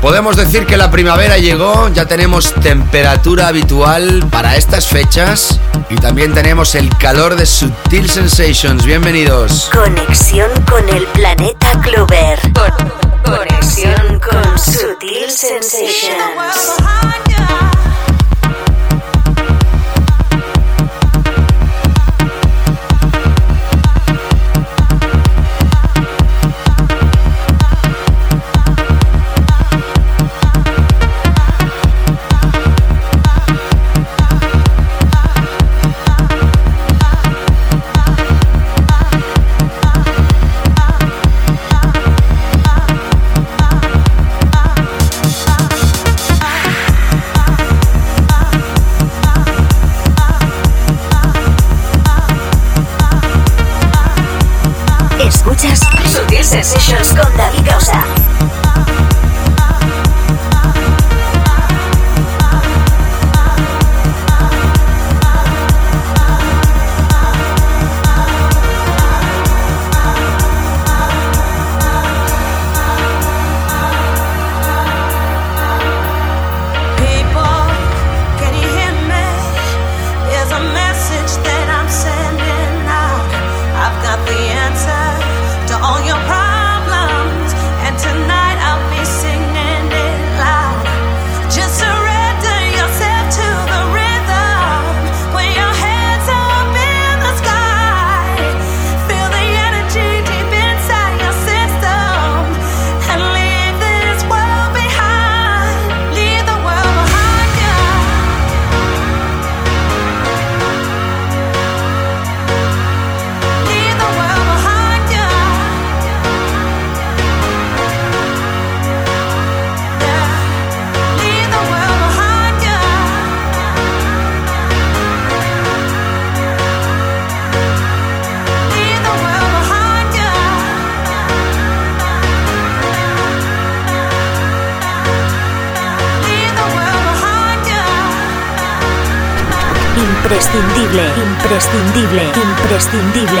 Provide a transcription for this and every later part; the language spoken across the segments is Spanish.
Podemos decir que la primavera llegó, ya tenemos temperatura habitual para estas fechas y también tenemos el calor de Sutil Sensations. Bienvenidos. Conexión con el planeta Clover. Conexión con Sutil Sensations. Sensations Imprescindible, imprescindible, imprescindible.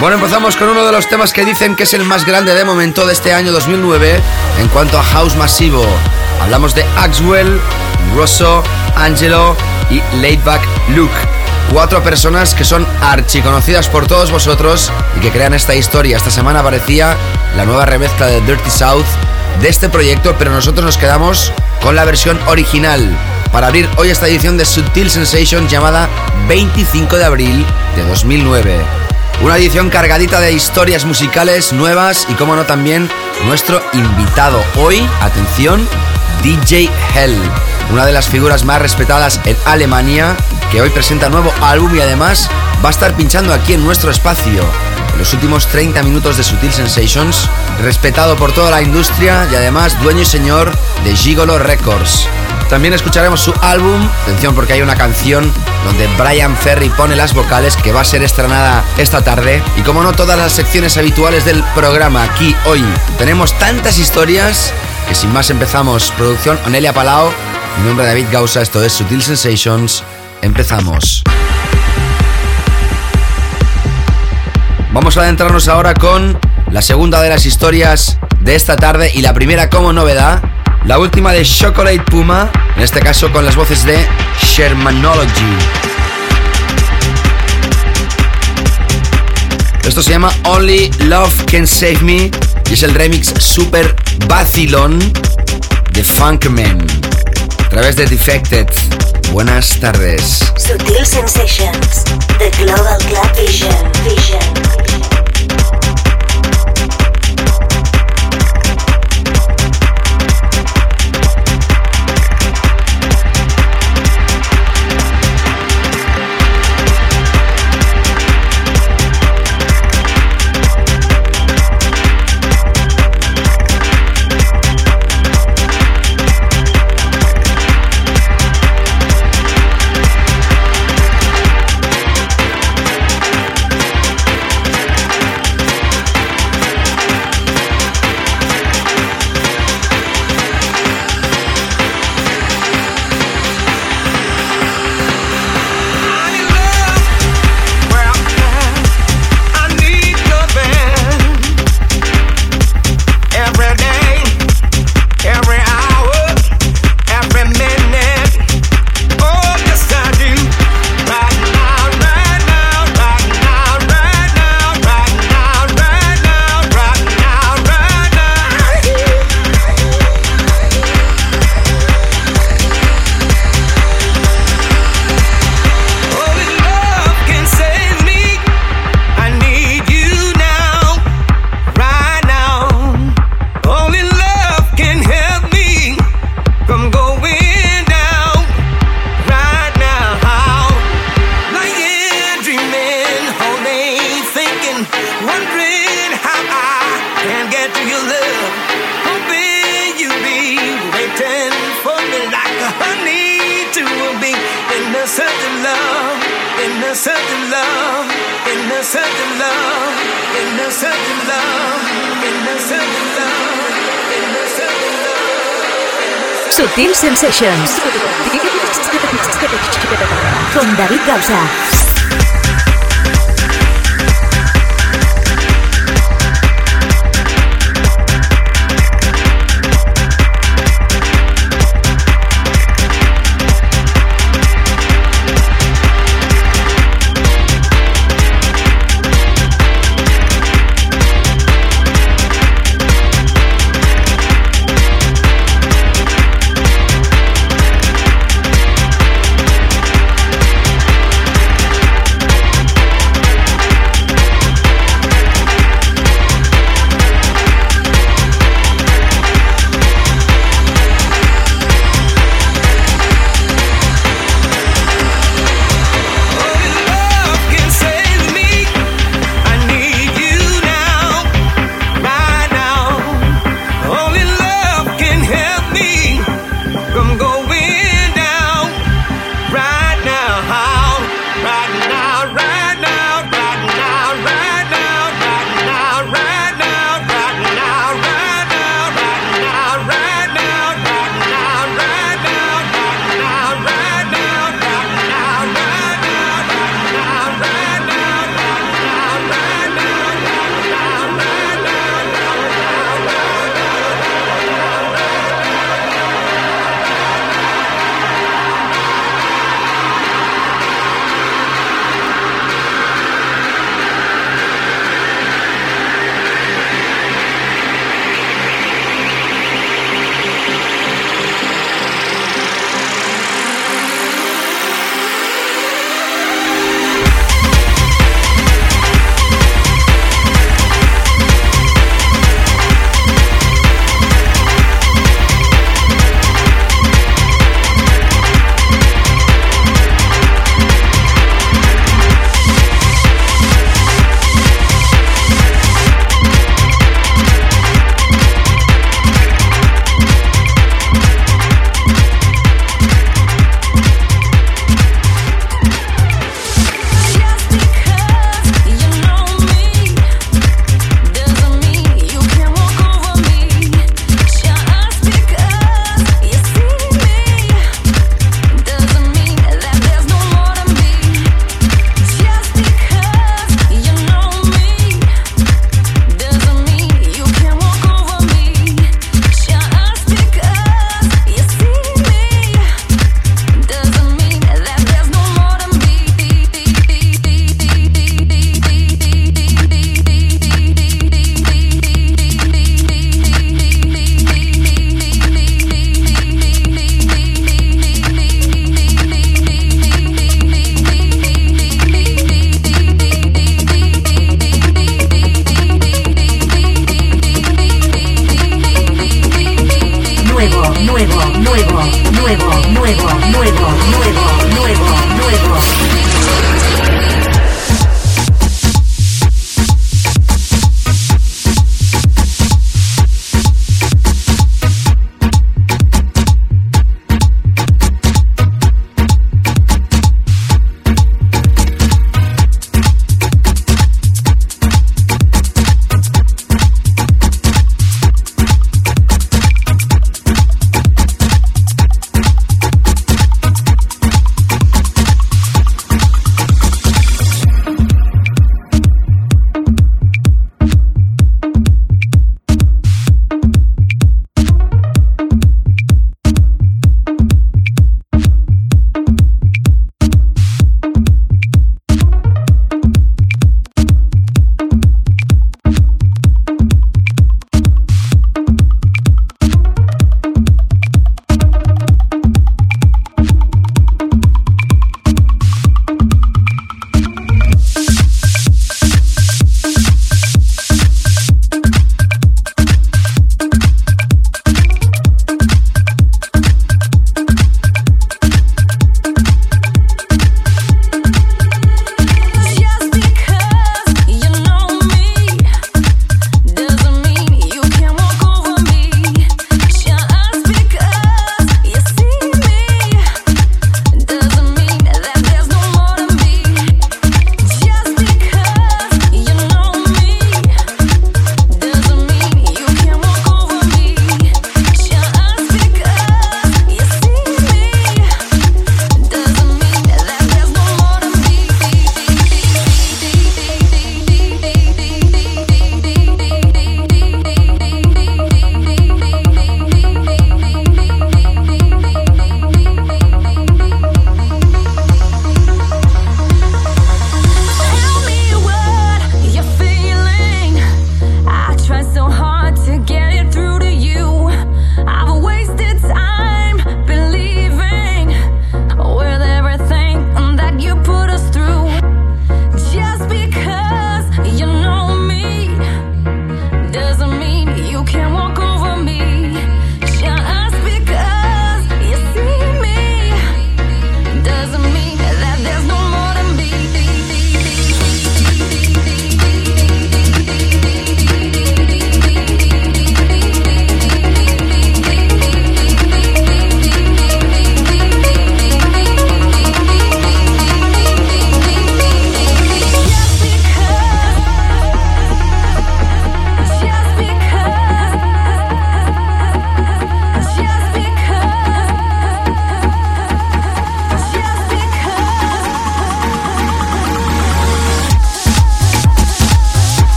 Bueno, empezamos con uno de los temas que dicen que es el más grande de momento de este año 2009 en cuanto a house masivo. Hablamos de Axwell, Rosso, Angelo y Laidback Luke. Cuatro personas que son archiconocidas por todos vosotros y que crean esta historia. Esta semana aparecía la nueva remezcla de Dirty South de este proyecto, pero nosotros nos quedamos con la versión original para abrir hoy esta edición de Subtil Sensations llamada 25 de abril de 2009. Una edición cargadita de historias musicales nuevas y, como no, también nuestro invitado. Hoy, atención, DJ Hell, una de las figuras más respetadas en Alemania, que hoy presenta nuevo álbum y además va a estar pinchando aquí en nuestro espacio. En los últimos 30 minutos de Sutil Sensations, respetado por toda la industria y además dueño y señor de Gigolo Records. También escucharemos su álbum, atención porque hay una canción donde Brian Ferry pone las vocales que va a ser estrenada esta tarde. Y como no todas las secciones habituales del programa aquí hoy, tenemos tantas historias que sin más empezamos. Producción Onelia Palao, mi nombre es David Gausa, esto es Sutil Sensations. Empezamos. Vamos a adentrarnos ahora con la segunda de las historias de esta tarde y la primera como novedad, la última de Chocolate Puma, en este caso con las voces de Shermanology. Esto se llama Only Love Can Save Me y es el remix super vacilón de Funkman a través de Defected. Buenas tardes. Sutil Sensations, The Global Club Vision. Vision. Sensations. Con David Gausa.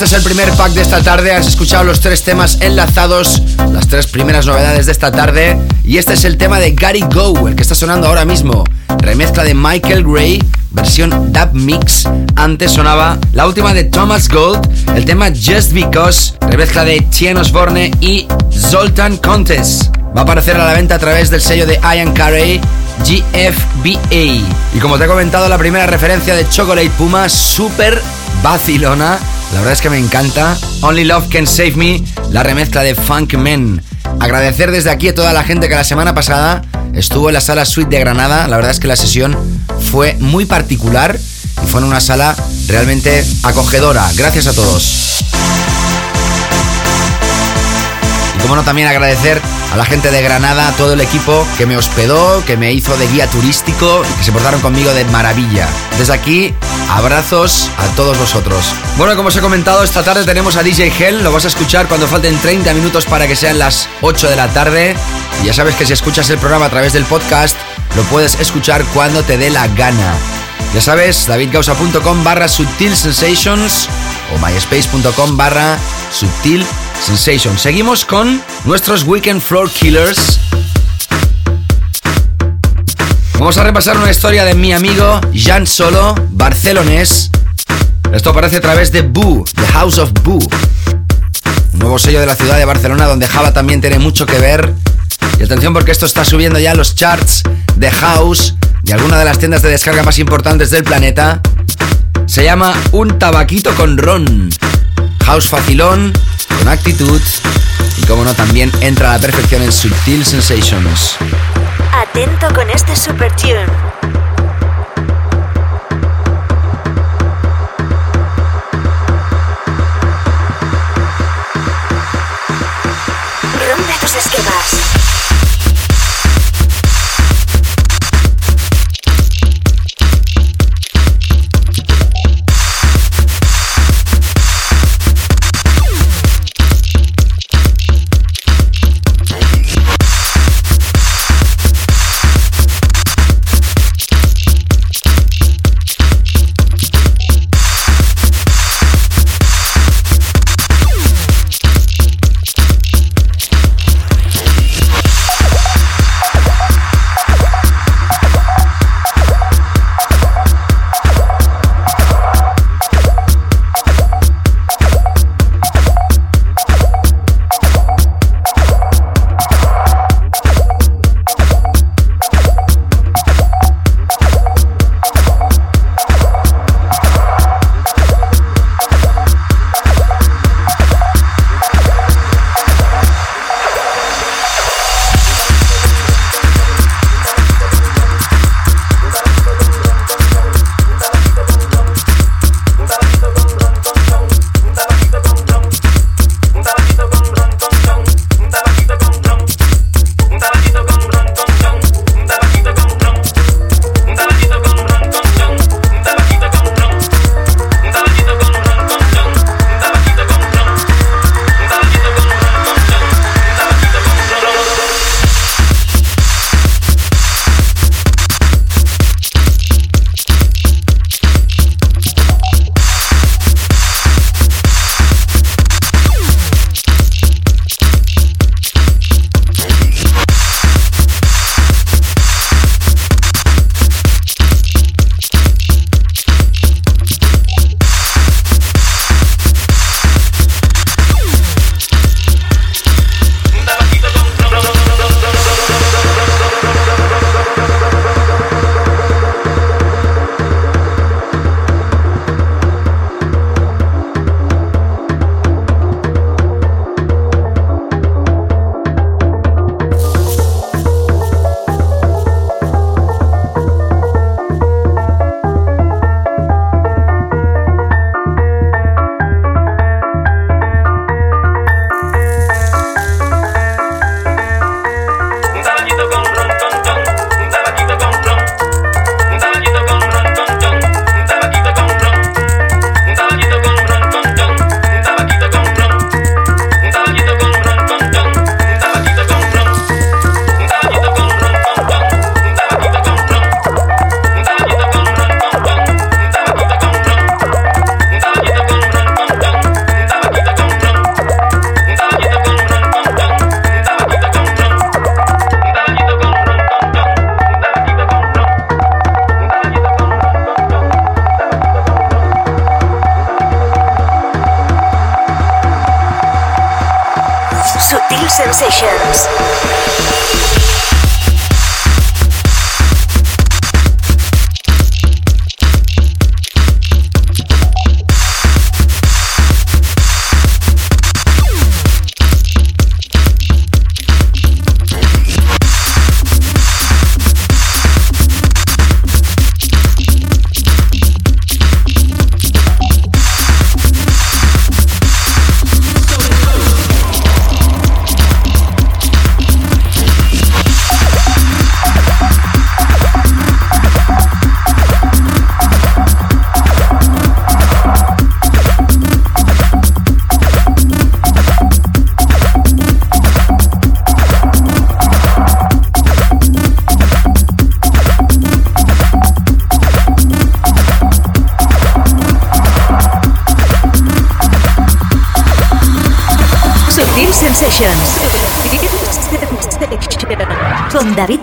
Este es el primer pack de esta tarde. Has escuchado los tres temas enlazados, las tres primeras novedades de esta tarde. Y este es el tema de Gary Go, que está sonando ahora mismo. Remezcla de Michael Gray, versión dub mix. Antes sonaba la última de Thomas Gold, el tema Just Because, remezcla de Tien Osborne y Zoltan Contes. Va a aparecer a la venta a través del sello de Ian Carey, GFBA. Y como te he comentado, la primera referencia de Chocolate Puma, super vacilona la verdad es que me encanta. Only Love Can Save Me, la remezcla de Funk Men. Agradecer desde aquí a toda la gente que la semana pasada estuvo en la sala Suite de Granada. La verdad es que la sesión fue muy particular y fue en una sala realmente acogedora. Gracias a todos. Y como no, también agradecer a la gente de Granada, a todo el equipo que me hospedó, que me hizo de guía turístico y que se portaron conmigo de maravilla. Desde aquí, abrazos a todos vosotros. Bueno, como os he comentado, esta tarde tenemos a DJ Hell, lo vas a escuchar cuando falten 30 minutos para que sean las 8 de la tarde. Y ya sabes que si escuchas el programa a través del podcast, lo puedes escuchar cuando te dé la gana. Ya sabes, davidgausa.com barra Subtil Sensations o myspace.com barra Subtil Sensations. Seguimos con nuestros Weekend Floor Killers. Vamos a repasar una historia de mi amigo Jan Solo, barcelonés. Esto aparece a través de Boo, The House of Boo. Un nuevo sello de la ciudad de Barcelona donde Java también tiene mucho que ver. Y atención porque esto está subiendo ya los charts de House de alguna de las tiendas de descarga más importantes del planeta. Se llama Un tabaquito con ron. House facilón, con actitud y como no también entra a la perfección en Subtil Sensations. Atento con este super tune.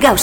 Con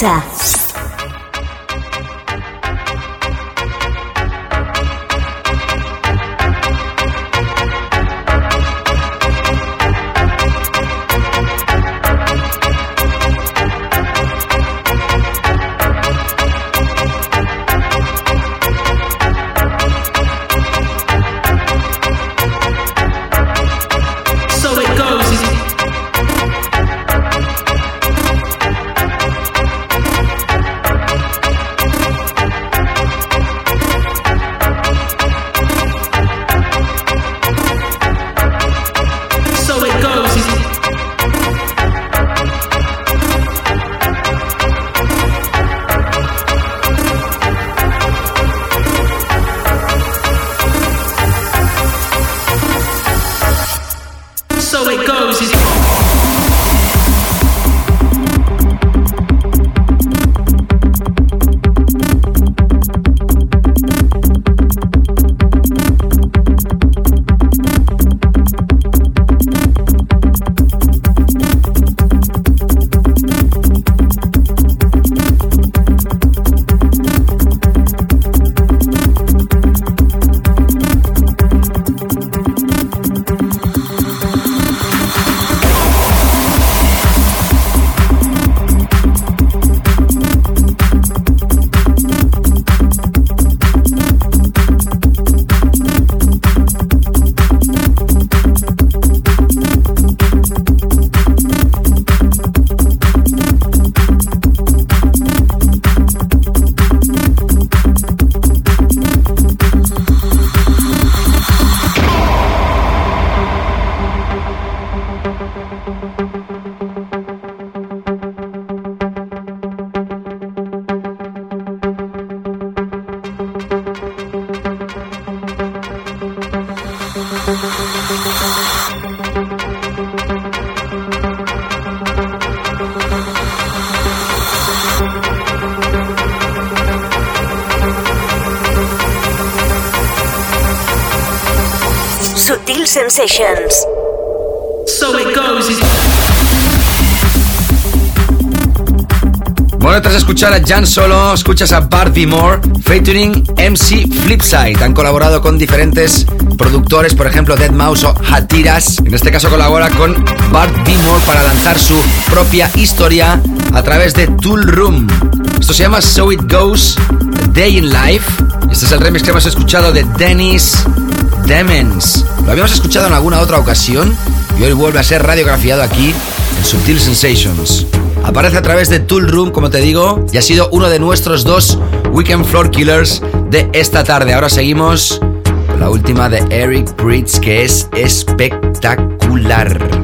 escuchar a Jan Solo, escuchas a Bart Moore featuring MC Flipside. Han colaborado con diferentes productores, por ejemplo, Dead Mouse o Hatiras. En este caso colabora con Bart Moore para lanzar su propia historia a través de Tool Room. Esto se llama So It Goes, Day in Life. Este es el remix que hemos escuchado de Dennis Demens. Lo habíamos escuchado en alguna otra ocasión y hoy vuelve a ser radiografiado aquí en Subtil Sensations. Aparece a través de Tool Room, como te digo, y ha sido uno de nuestros dos Weekend Floor Killers de esta tarde. Ahora seguimos con la última de Eric Bridge, que es espectacular.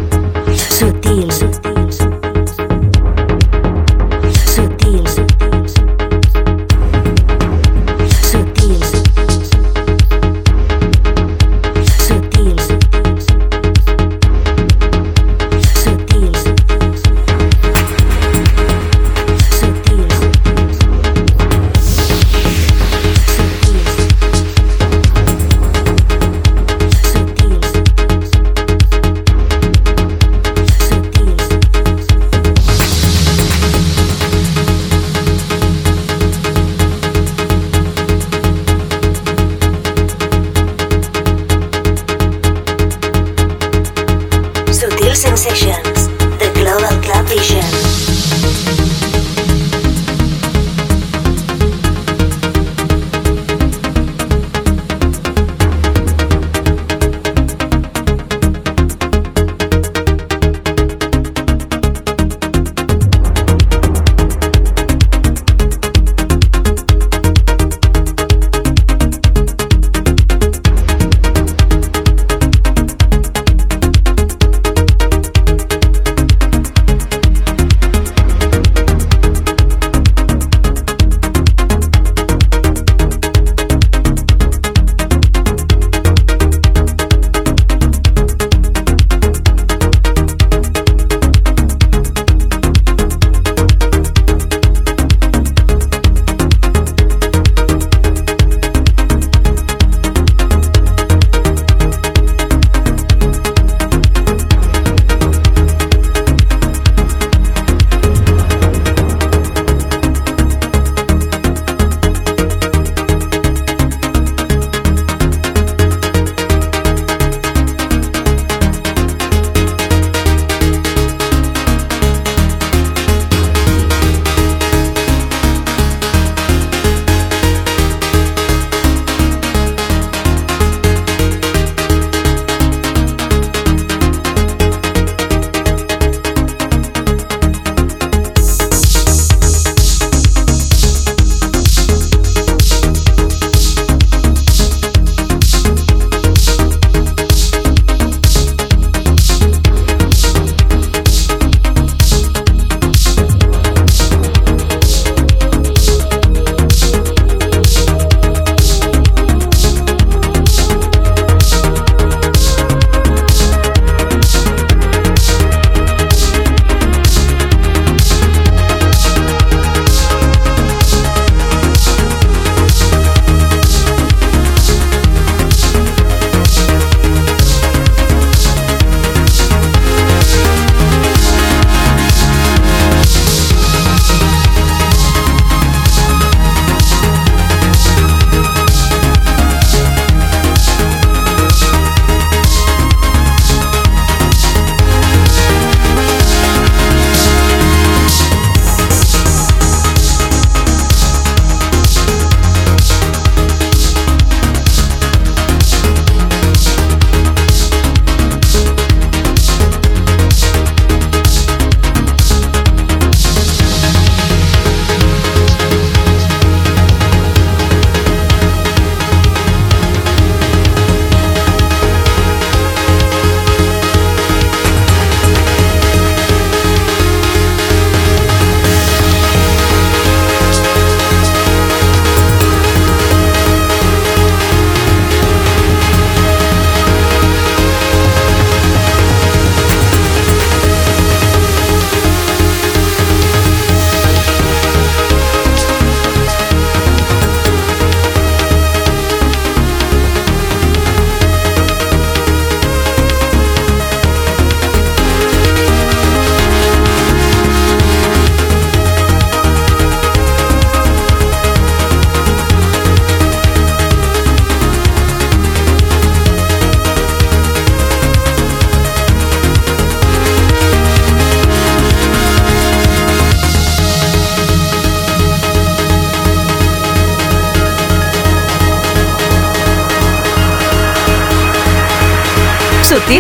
Visions, the Global Club Vision.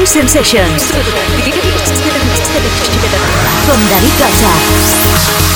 Sensations. Con David Gausa.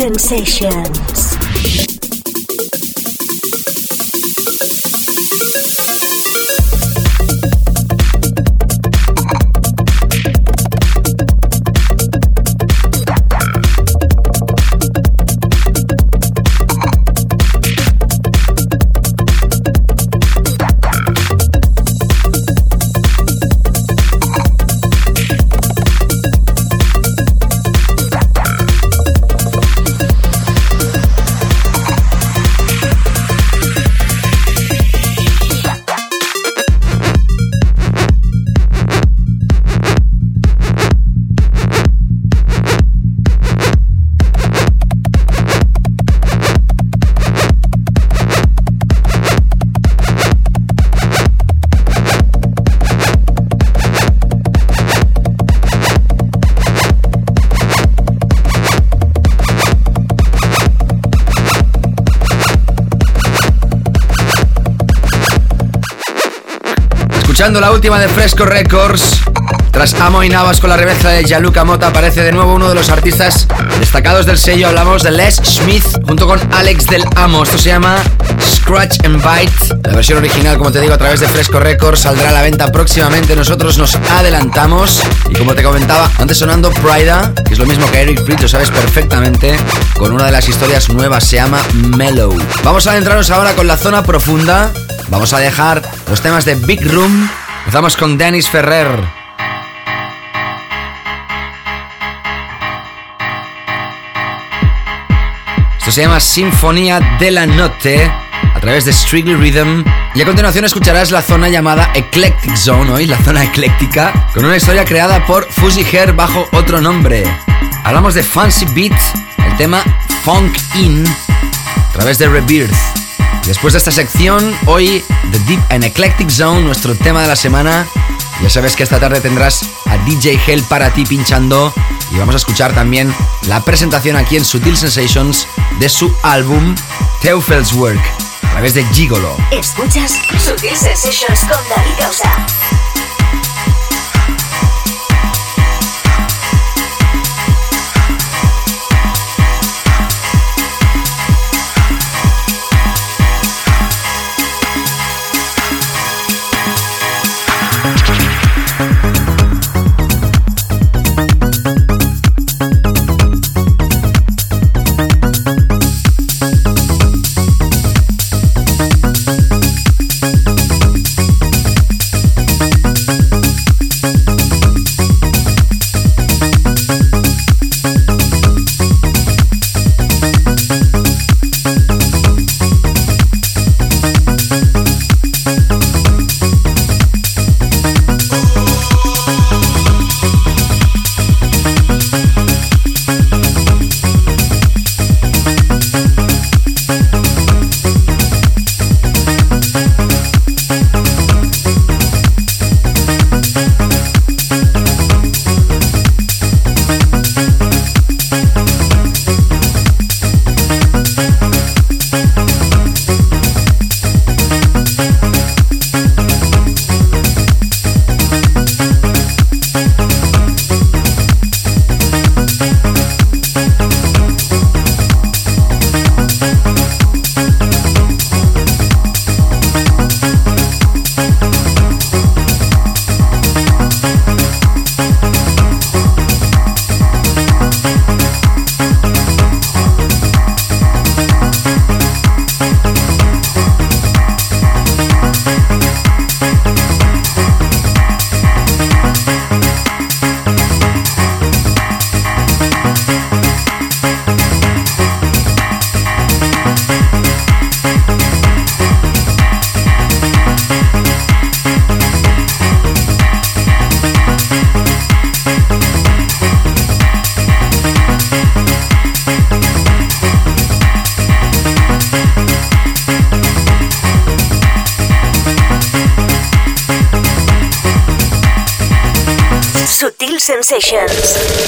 Sensations. Escuchando la última de Fresco Records. Tras Amo y Navas con la remezcla de Yaluca Mota aparece de nuevo uno de los artistas destacados del sello. Hablamos de Les Smith junto con Alex del Amo. Esto se llama Scratch and Bite. La versión original, como te digo, a través de Fresco Records saldrá a la venta próximamente. Nosotros nos adelantamos. Y como te comentaba, antes sonando Prida, que es lo mismo que Eric Pritch, lo sabes perfectamente, con una de las historias nuevas, se llama Mellow. Vamos a adentrarnos ahora con la zona profunda Vamos a dejar los temas de Big Room. Empezamos con Dennis Ferrer. Esto se llama Sinfonía de la Noche a través de Strictly Rhythm. Y a continuación escucharás la zona llamada Eclectic Zone, hoy la zona ecléctica, con una historia creada por Fuzzy Hair bajo otro nombre. Hablamos de Fancy Beat, el tema Funk In, a través de Rebirth. Después de esta sección, hoy The Deep and Eclectic Zone, nuestro tema de la semana. Ya sabes que esta tarde tendrás a DJ Hell para ti pinchando y vamos a escuchar también la presentación aquí en Sutil Sensations de su álbum Teufel's Work a través de Gigolo. Escuchas Sutil Sensations con David Causa. Sensations.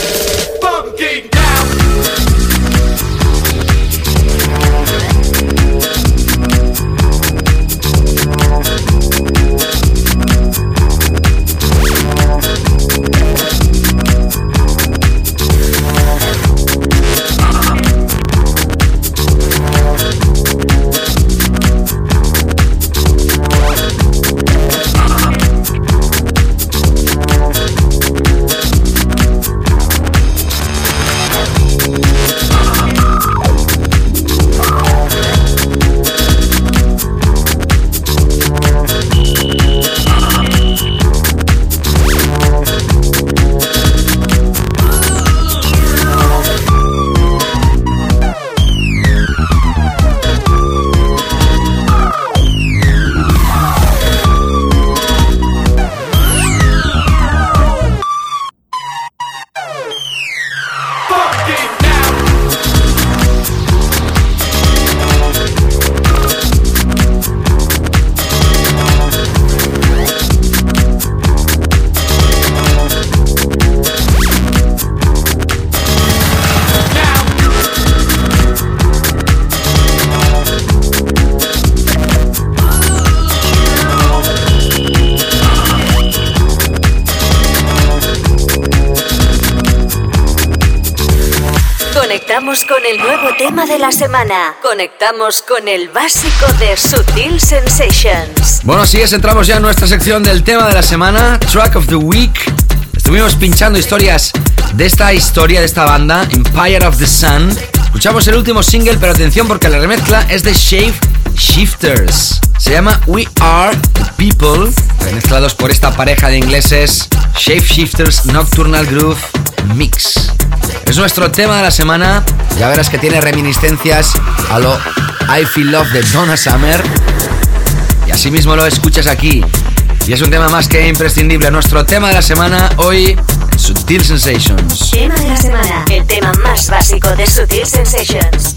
La semana. Conectamos con el básico de Sutil Sensations. Bueno, así es, entramos ya en nuestra sección del tema de la semana, Track of the Week. Estuvimos pinchando historias de esta historia, de esta banda, Empire of the Sun. Escuchamos el último single, pero atención porque la remezcla es de Shave Shifters. Se llama We Are the People, remezclados por esta pareja de ingleses, Shape Shifters Nocturnal Groove Mix. Es nuestro tema de la semana. Ya verás que tiene reminiscencias a lo I Feel Love de Donna Summer. Y así mismo lo escuchas aquí. Y es un tema más que imprescindible. Nuestro tema de la semana hoy Sutil Sensations. Tema de la semana. El tema más básico de Sutil Sensations.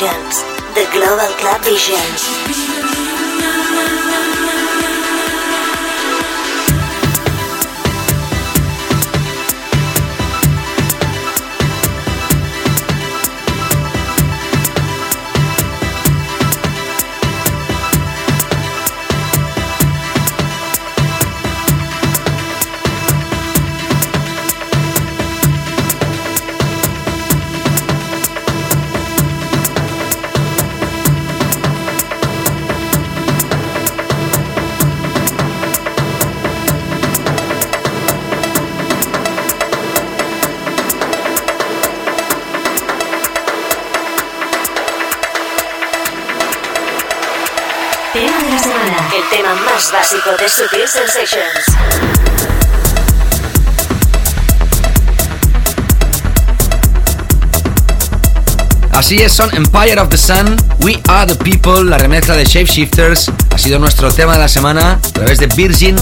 Sensations, the Global Club Vision. Así es, son Empire of the Sun, We Are the People, la remezcla de Shapeshifters, ha sido nuestro tema de la semana. A través de Virgin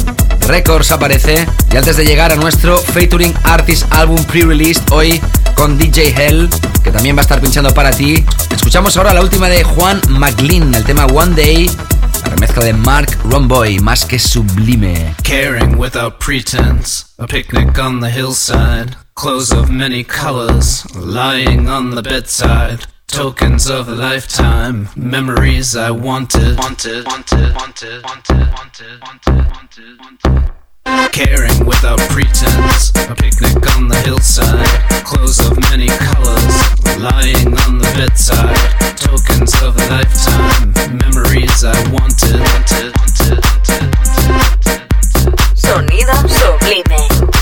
Records aparece. Y antes de llegar a nuestro Featuring Artist Album Pre-Released hoy con DJ Hell, que también va a estar pinchando para ti, escuchamos ahora la última de Juan McLean, el tema One Day, remezcla de Mark Romboy, más que sublime. Caring without pretense, a picnic on the hillside, clothes of many colors, lying on the bedside. Tokens of a lifetime, memories I wanted, wanted, wanted, wanted, wanted, wanted, wanted, wanted, wanted. Caring without pretense, a picnic on the hillside, clothes of many colors, lying on the bedside. Tokens of a lifetime, memories I wanted, wanted. Sonido sublime.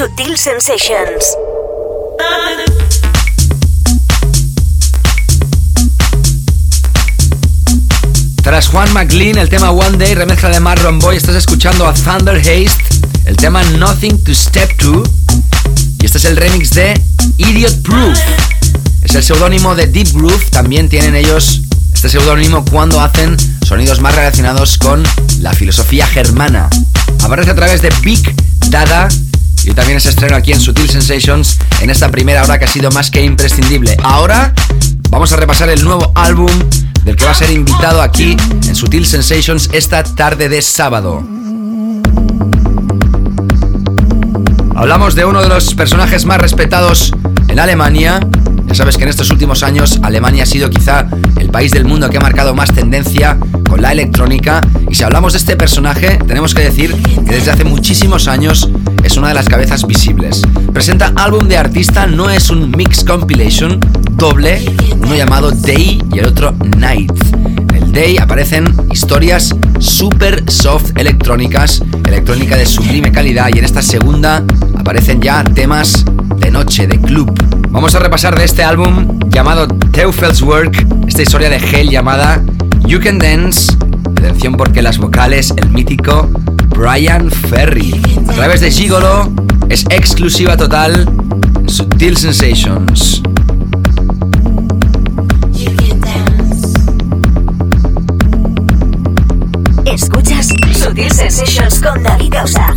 Sensations. Tras Juan McLean, el tema One Day, remezcla de Marlon Boy, estás escuchando a Thunder Haste, el tema Nothing to Step To. Y este es el remix de Idiot Proof. Es el seudónimo de Deep Groove, también tienen ellos este seudónimo cuando hacen sonidos más relacionados con la filosofía germana. Aparece a través de Big Dada y también se estreno aquí en Sutil Sensations en esta primera hora que ha sido más que imprescindible. Ahora vamos a repasar el nuevo álbum del que va a ser invitado aquí en Sutil Sensations esta tarde de sábado. Hablamos de uno de los personajes más respetados en Alemania, ya sabes que en estos últimos años Alemania ha sido quizá el país del mundo que ha marcado más tendencia con la electrónica y si hablamos de este personaje tenemos que decir que desde hace muchísimos años es una de las cabezas visibles. Presenta álbum de artista, no es un mix compilation doble, uno llamado Day y el otro Night. En el Day aparecen historias super soft electrónicas, electrónica de sublime calidad y en esta segunda aparecen ya temas de noche, de club. Vamos a repasar de este álbum llamado Teufel's Work, esta historia de Hell llamada You Can Dance. Atención porque las vocales, el mítico Brian Ferry. A través de Gigolo es exclusiva total Sutil Sensations. Escuchas Sutil Sensations con David Gausa.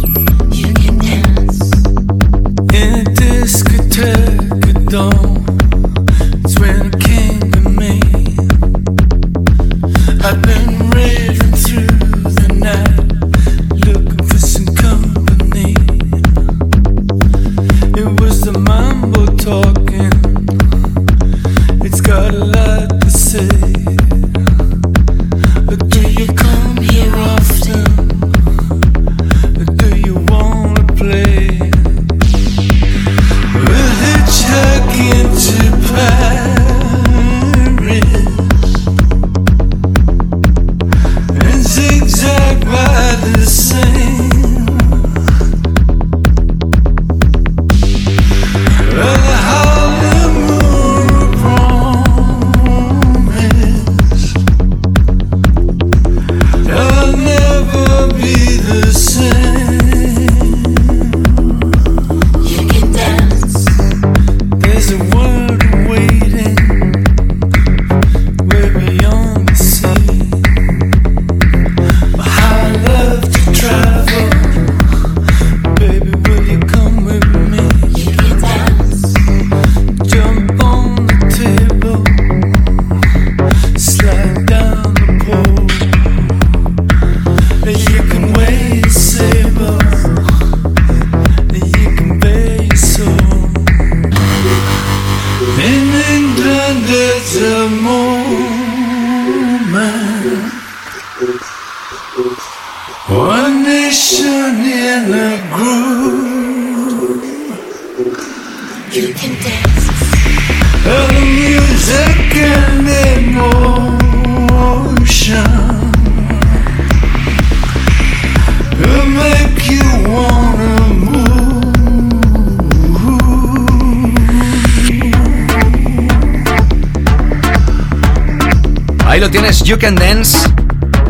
You Can Dance,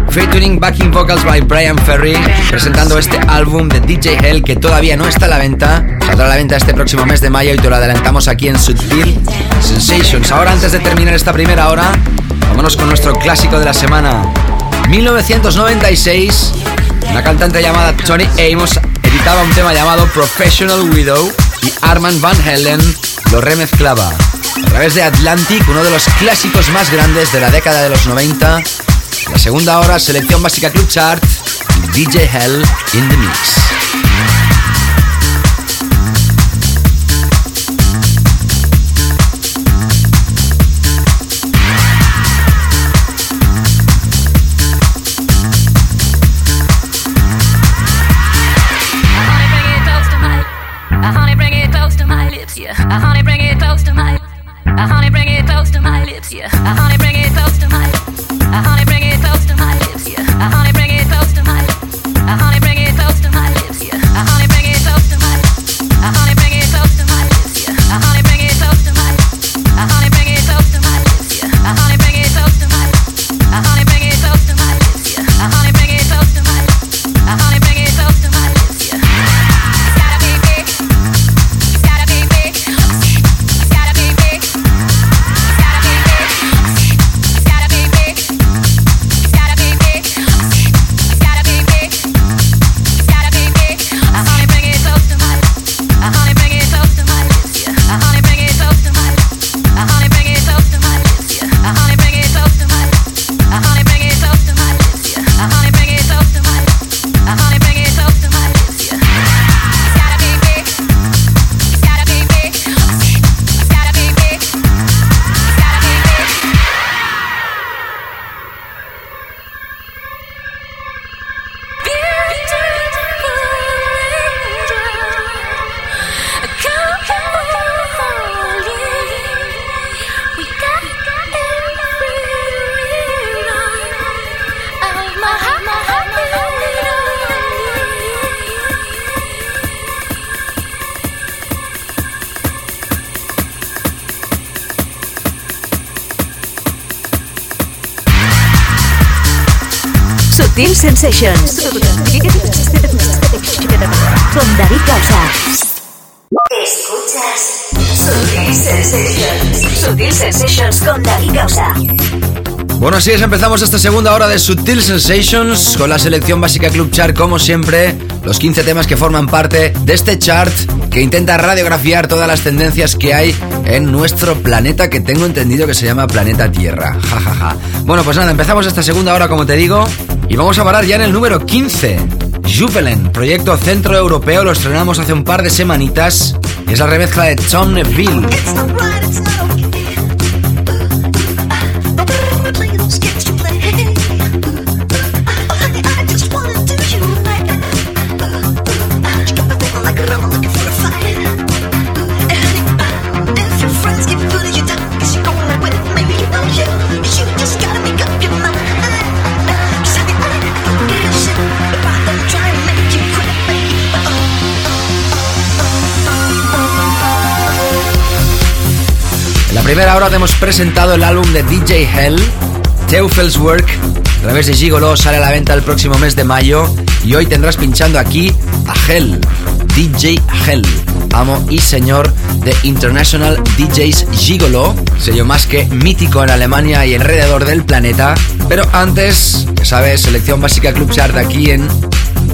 featuring backing vocals by Brian Ferry, presentando este álbum de DJ Hell que todavía no está a la venta. Saldrá a la venta este próximo mes de mayo y te lo adelantamos aquí en Subtil Sensations. Ahora, antes de terminar esta primera hora, vámonos con nuestro clásico de la semana. 1996, una cantante llamada Tony Amos editaba un tema llamado Professional Widow y Armand Van Helen lo remezclaba través de Atlantic, uno de los clásicos más grandes de la década de los 90. La segunda hora, selección básica Club Chart, DJ Hell in the Mix. Sensations. Con David Causa. Escuchas Sutil Sensations. Sutil Sensations con David Causa. Bueno, así es, empezamos esta segunda hora de Sutil Sensations con la selección básica Club Chart, como siempre, los 15 temas que forman parte de este chart que intenta radiografiar todas las tendencias que hay en nuestro planeta, que tengo entendido que se llama Planeta Tierra. Ja, Bueno, pues nada, empezamos esta segunda hora, como te digo, y vamos a parar ya en el número 15. Jupelen, proyecto centro europeo, lo estrenamos hace un par de semanitas. Y es la remezcla de Tom Neville. Primera hora te hemos presentado el álbum de DJ Hell, Teufels Work. A través de Gigolo sale a la venta el próximo mes de mayo y hoy tendrás pinchando aquí a Hell, DJ Hell, amo y señor de International DJs Gigolo, sello más que mítico en Alemania y alrededor del planeta. Pero antes, ya sabes, selección básica Club Chart aquí en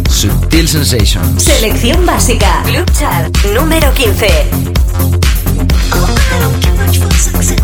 Subtil Sensations. Selección básica Club Chart número 15. sexy.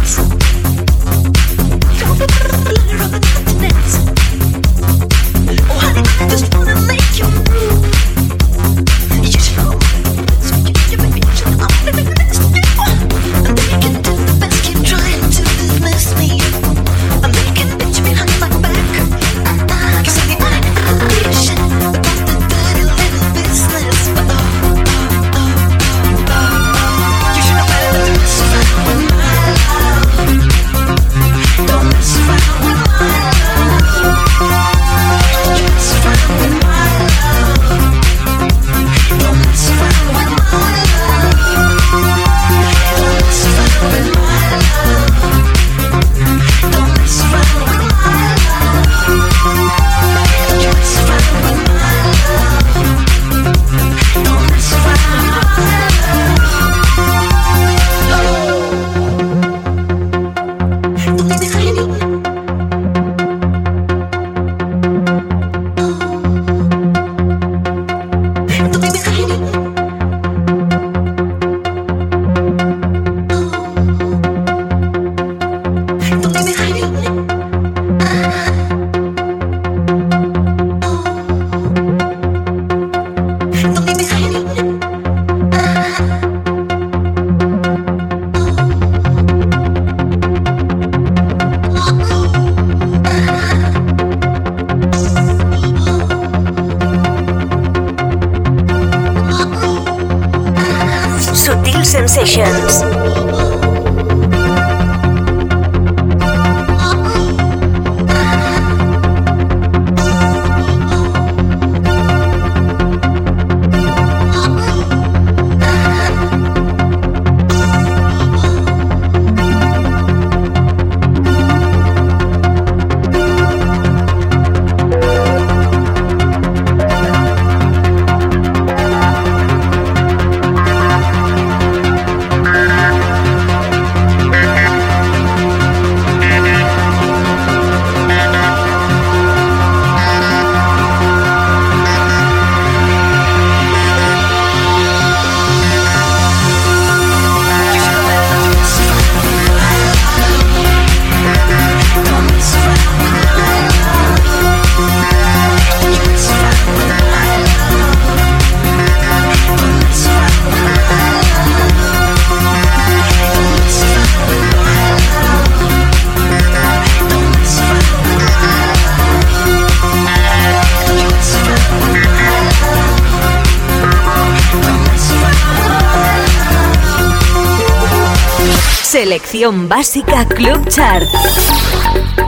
Selección básica Club Chart.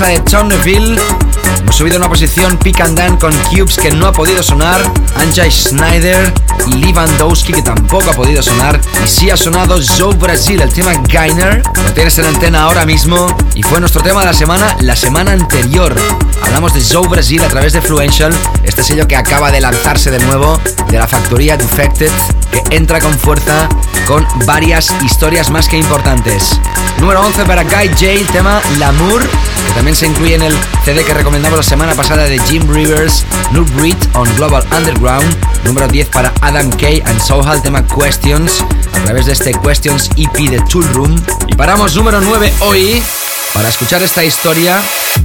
Remezcla de Tonneville. Hemos subido una posición Pick and Dan con Cubes que no ha podido sonar. Anjay Schneider y Lewandowski que tampoco ha podido sonar. Y sí ha sonado Joe Brasil, el tema Gainer. Lo tienes en antena ahora mismo. Y fue nuestro tema de la semana, la semana anterior. Hablamos de Joe Brasil a través de Fluential, este sello que acaba de lanzarse de nuevo de la factoría Defected, que entra con fuerza con varias historias más que importantes. Número 11 para Guy J, tema L'amour, que también se incluye en el CD que recomendamos la semana pasada de Jim Rivers, New Breed on Global Underground. Número 10 para Adam Kay and Sohal, tema Questions, a través de este Questions EP de Tool Room. Y paramos número 9 hoy para escuchar esta historia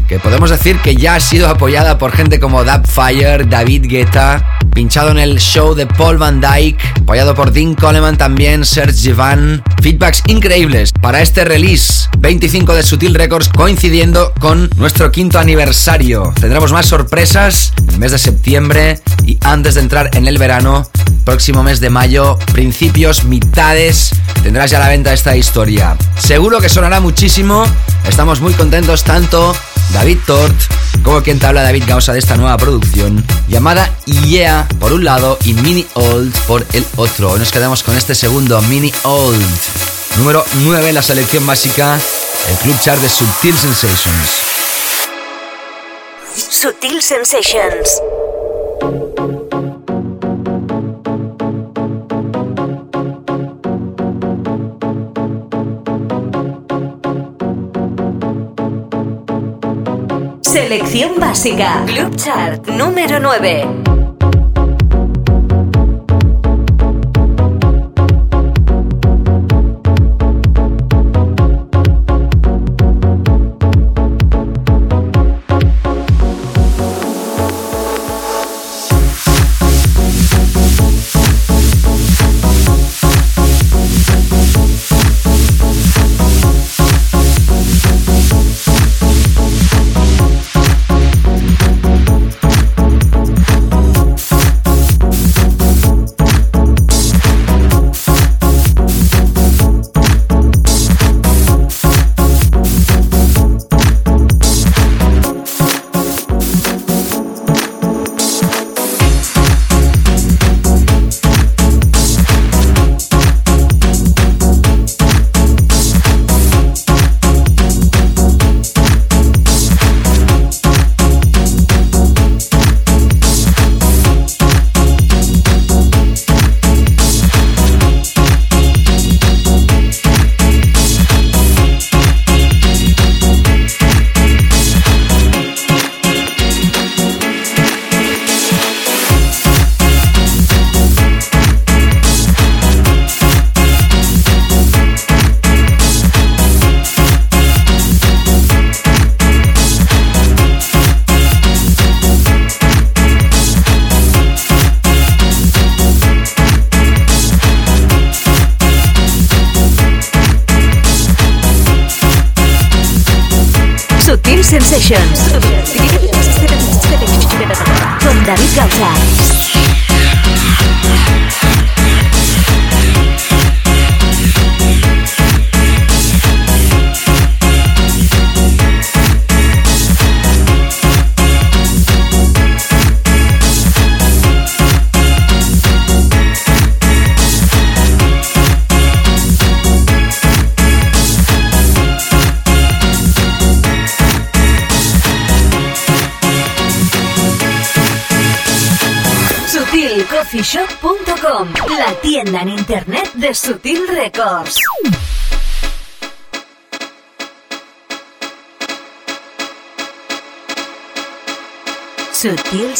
que podemos decir que ya ha sido apoyada por gente como Fire, David Guetta, pinchado en el show de Paul Van Dyke, apoyado por Dean Coleman también, Serge Van. Feedbacks increíbles para este release 25 de Sutil Records coincidiendo con nuestro quinto aniversario. Tendremos más sorpresas en el mes de septiembre y antes de entrar en el verano, próximo mes de mayo, principios, mitades, tendrás ya la venta esta historia. Seguro que sonará muchísimo. Estamos muy contentos tanto David Tort como quien te habla David Gausa de esta nueva producción llamada Yeah por un lado y Mini Old por el otro. Nos quedamos con este segundo Mini Old. Número 9 la selección básica, el club chart de Subtil Sensations. Subtil Sensations. Selección básica. Club Chart número 9. Records. Sutil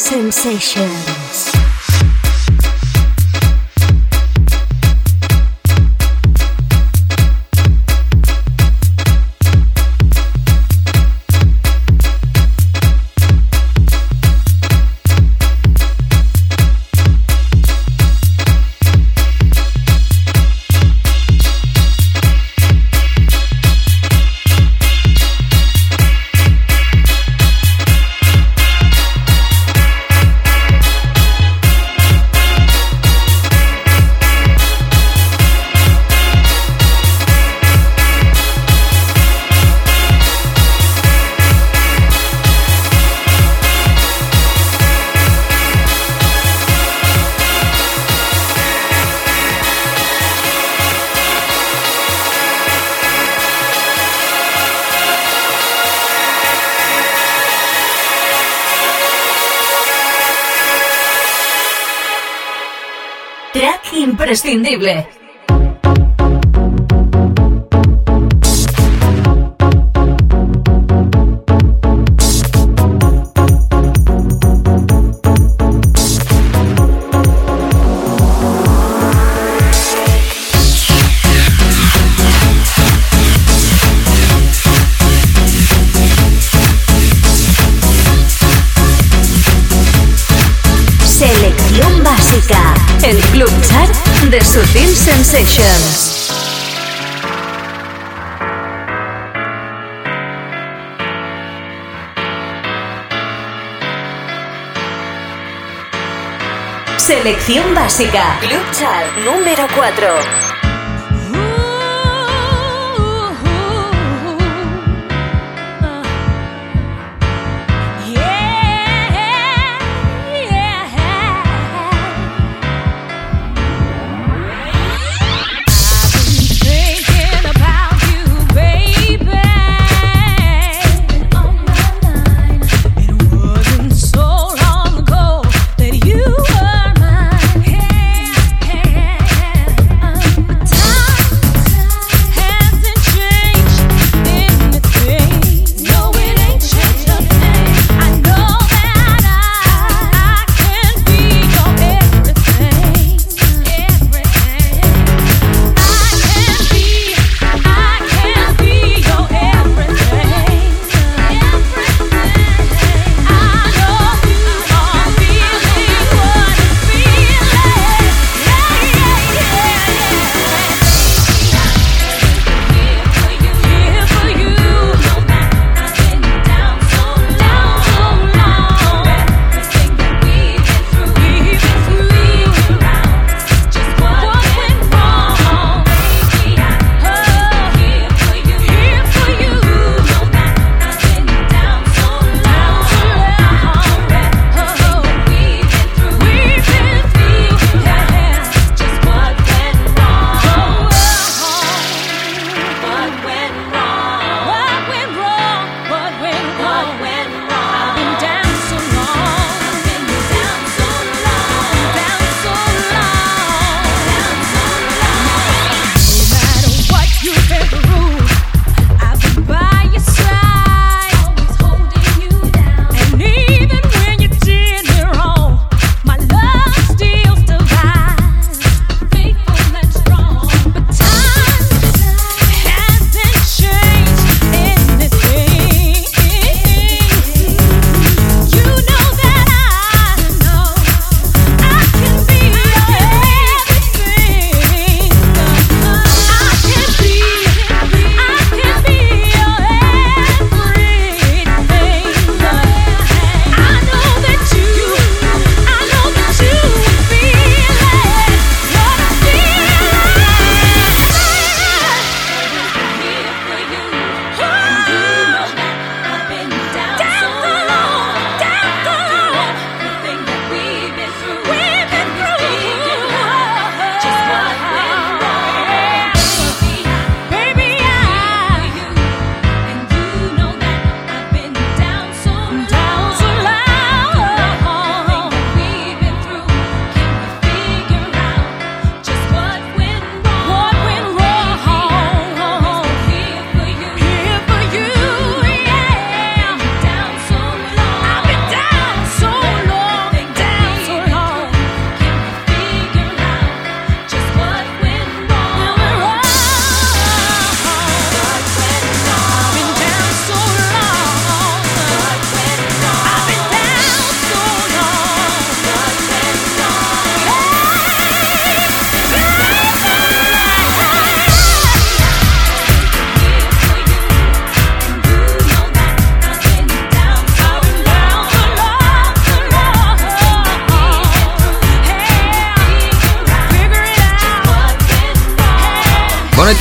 Track imprescindible. Selección básica. Club número 4.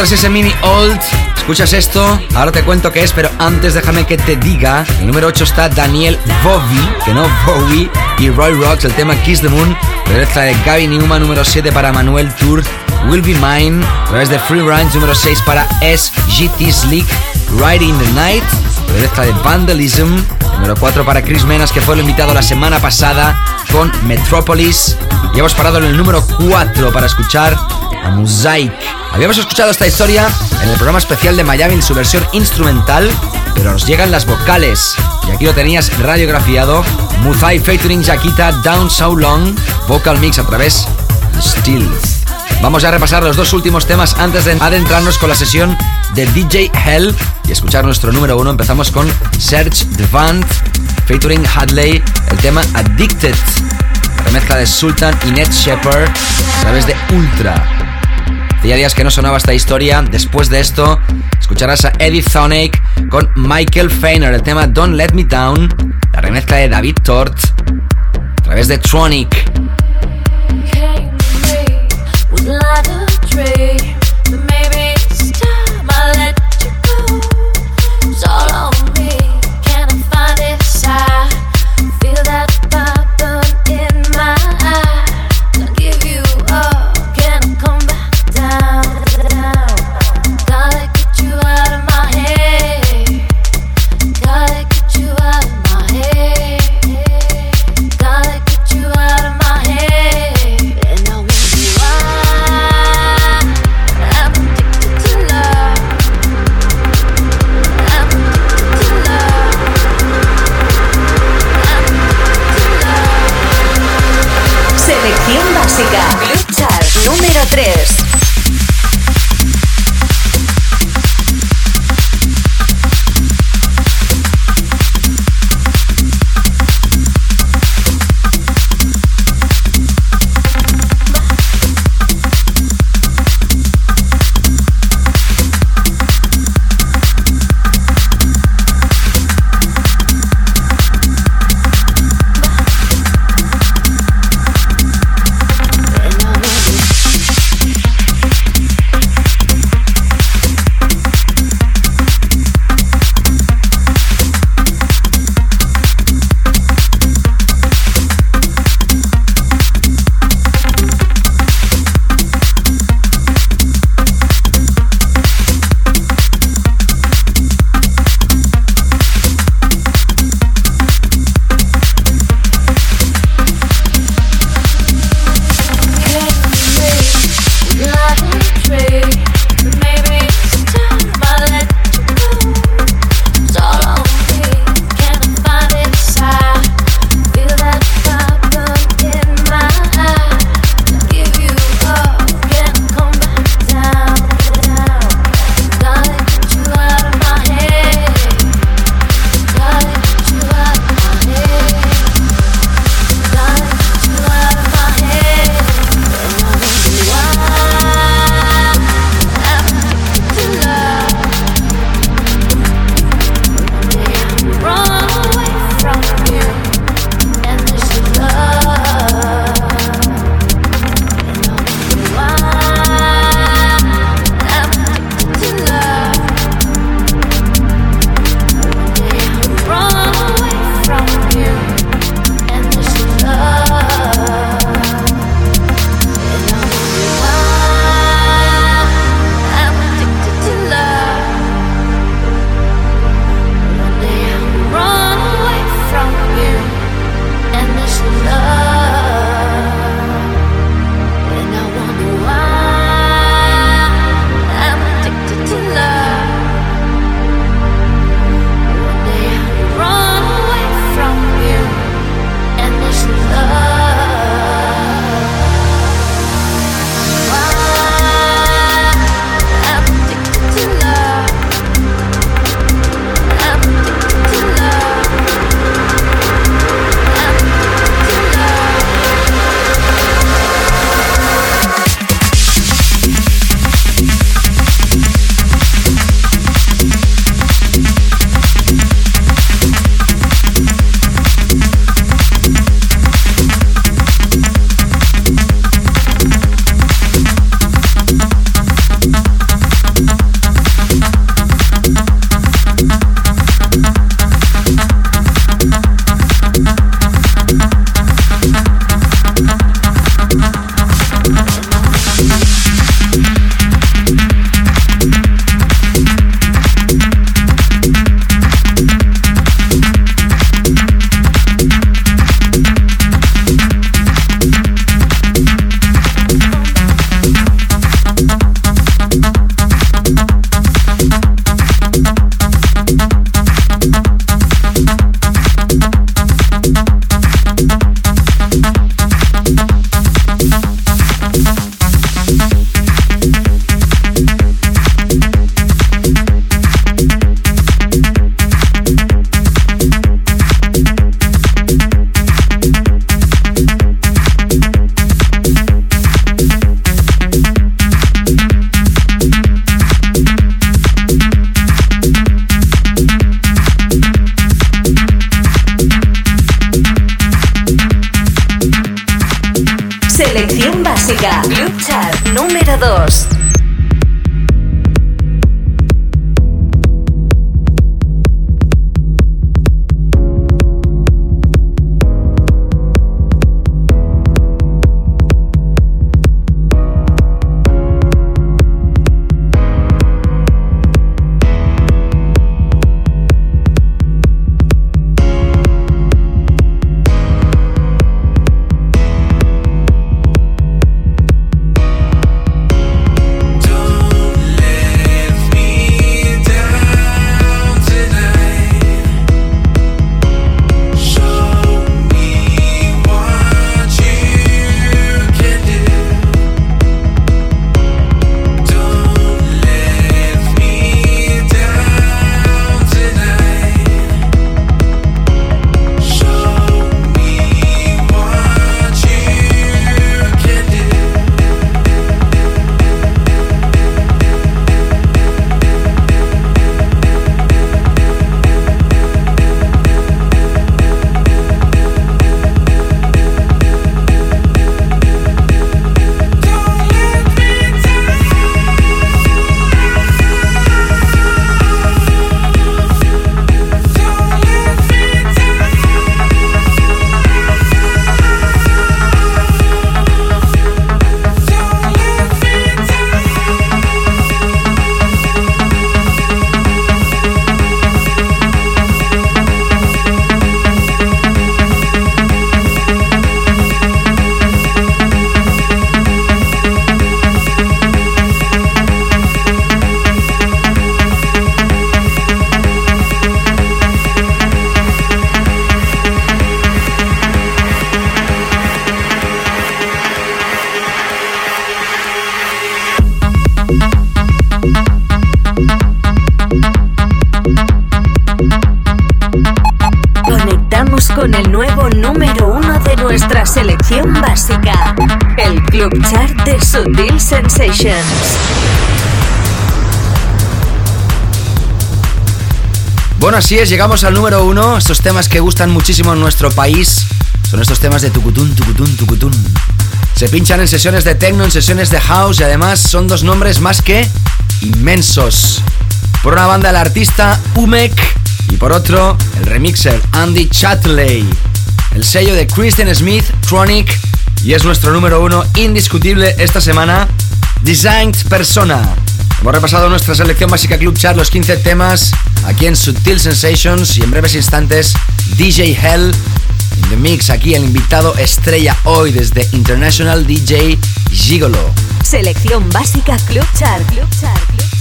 Tras ese mini old, escuchas esto, ahora te cuento qué es, pero antes déjame que te diga, el número 8 está Daniel Bowie, que no Bowie, y Roy Rocks, el tema Kiss the Moon, la de Gaby Newman, número 7 para Manuel Tour, Will Be Mine, a través de Free Range, número 6 para SGT Sleek, Riding the Night, la de Vandalism, Número 4 para Chris Menas, que fue el invitado la semana pasada con Metropolis. Y hemos parado en el número 4 para escuchar a Mosaic. Habíamos escuchado esta historia en el programa especial de Miami en su versión instrumental, pero nos llegan las vocales. Y aquí lo tenías radiografiado. Muzai featuring Jaquita Down So Long, vocal mix a través Stills. Vamos a repasar los dos últimos temas antes de adentrarnos con la sesión de DJ Hell y escuchar nuestro número uno. Empezamos con Serge Devant featuring Hadley, el tema Addicted, la remezcla de Sultan y Ned Shepard a través de Ultra. Hacía días que no sonaba esta historia. Después de esto, escucharás a Eddie Sonic con Michael Feiner, el tema Don't Let Me Down, la remezcla de David Tort a través de Tronic. Bueno, así es, llegamos al número uno. Estos temas que gustan muchísimo en nuestro país son estos temas de tucutún, tucutún, tucutún. Se pinchan en sesiones de techno, en sesiones de house y además son dos nombres más que inmensos. Por una banda el artista Umek y por otro el remixer Andy Chatley. El sello de Christian Smith, Chronic, y es nuestro número uno indiscutible esta semana, Designed Persona. Hemos repasado nuestra selección básica Club Chart, los 15 temas aquí en Sutil Sensations y en breves instantes DJ Hell in the mix. Aquí el invitado estrella hoy desde International DJ Gigolo. Selección básica Club Chart. Club Chart. El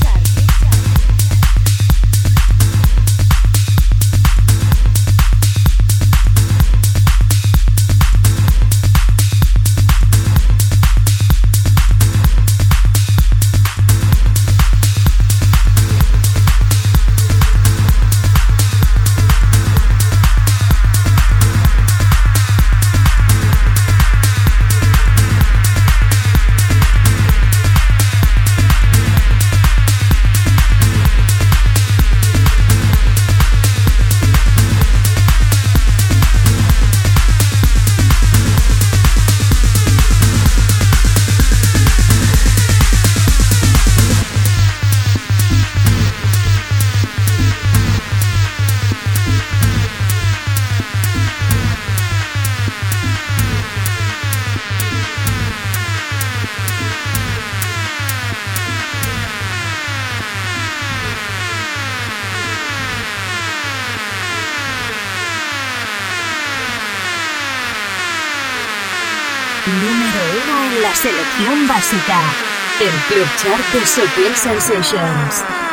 Club Chart de Sutil Sensations.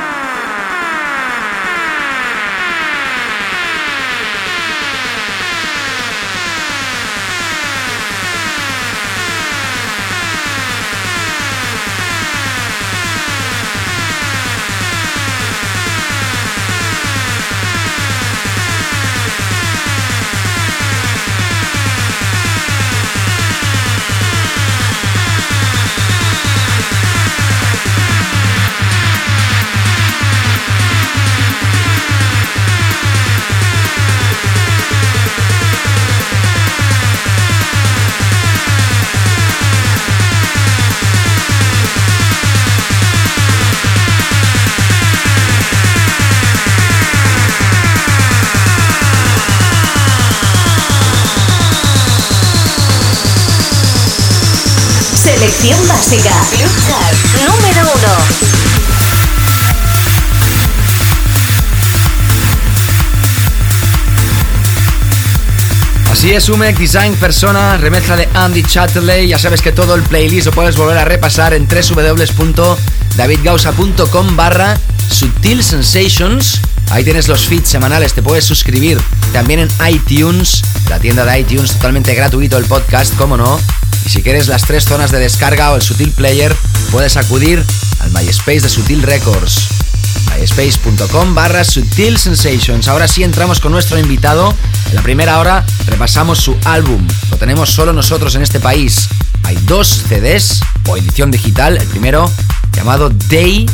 Es, Umek Design Persona, remezcla de Andy Chatterley. Ya sabes que todo el playlist lo puedes volver a repasar en www.davidgausa.com barra Sutil Sensations. Ahí tienes los feeds semanales, te puedes suscribir también en iTunes, la tienda de iTunes, totalmente gratuito el podcast, como no. Y si quieres las tres zonas de descarga o el Sutil Player, puedes acudir al MySpace de Sutil Records myspace.com barra Sutil Sensations. Ahora sí entramos con nuestro invitado. En la primera hora repasamos su álbum. Lo tenemos solo nosotros en este país. Hay dos CDs o edición digital. El primero llamado Day,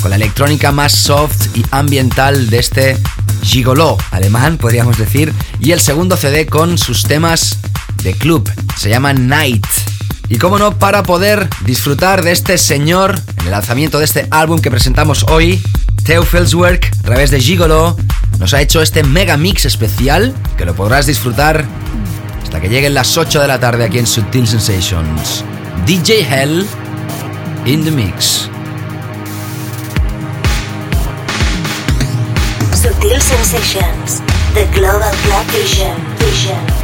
con la electrónica más soft y ambiental de este gigolo alemán, podríamos decir. Y el segundo CD con sus temas de club. Se llama Night. Y cómo no, para poder disfrutar de este señor en el lanzamiento de este álbum que presentamos hoy, Theo Felswerk, a través de Gigolo, nos ha hecho este mega mix especial que lo podrás disfrutar hasta que lleguen las 8 de la tarde aquí en Subtil Sensations. DJ Hell in the mix. Subtil Sensations, the Global Club Vision. Vision.